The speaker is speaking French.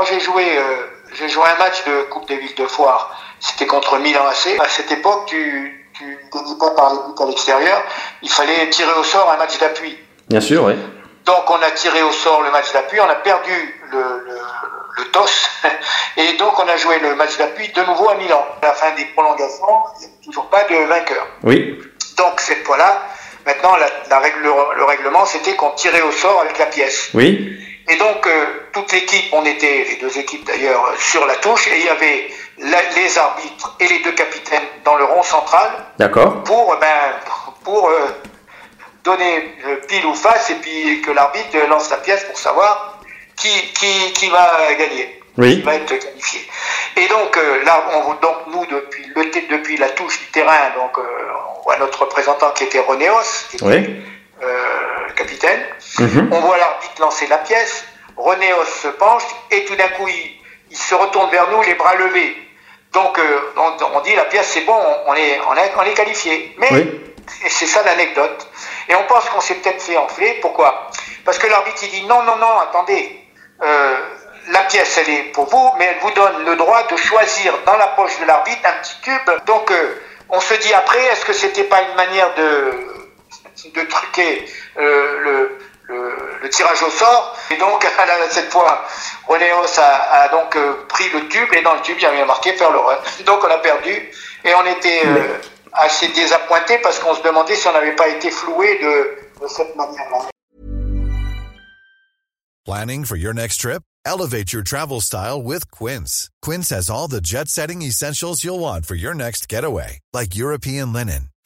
Moi, j'ai joué, euh, j'ai joué un match de Coupe des villes de foire. C'était contre Milan AC. À cette époque, tu, tu ne gagnes pas par les buts à l'extérieur. Il fallait tirer au sort un match d'appui. Bien sûr, oui. Donc, on a tiré au sort le match d'appui. On a perdu le, le, le TOS. Et donc, on a joué le match d'appui de nouveau à Milan. À la fin des prolongations, il n'y a toujours pas de vainqueur. Oui. Donc, cette fois-là, maintenant, la, la règle, le règlement, c'était qu'on tirait au sort avec la pièce. Oui. Et donc, euh, toute l'équipe, on était, les deux équipes d'ailleurs, sur la touche, et il y avait la- les arbitres et les deux capitaines dans le rond central D'accord. pour, ben, pour euh, donner euh, pile ou face, et puis que l'arbitre lance la pièce pour savoir qui, qui, qui va gagner, qui va être qualifié. Et donc, euh, là, on, donc nous, depuis, le, depuis la touche du terrain, donc, euh, on voit notre représentant qui était Renéos, qui était Oui. capitaine. Mhm. On voit l'arbitre lancer la pièce, Renéos se penche et tout d'un coup il, il se retourne vers nous les bras levés. Donc euh, on, on dit la pièce c'est bon, on est, on est, on est qualifié. Mais Oui. c'est ça l'anecdote. Et on pense qu'on s'est peut-être fait enfler. Pourquoi? Parce que l'arbitre il dit non, non, non, attendez. Euh, la pièce elle est pour vous, mais elle vous donne le droit de choisir dans la poche de l'arbitre un petit cube. Donc euh, on se dit après, est-ce que c'était pas une manière de de truquer euh, le, le, le tirage au sort. Et donc, à cette fois, Renéos a, a donc euh, pris le tube et dans le tube, il y avait marqué faire le run. Donc, on a perdu et on était euh, assez désappointés parce qu'on se demandait si on n'avait pas été floué de, de cette manière-là. Planning for your next trip? Elevate your travel style with Quince. Quince has all the jet setting essentials you'll want for your next getaway, like European linen,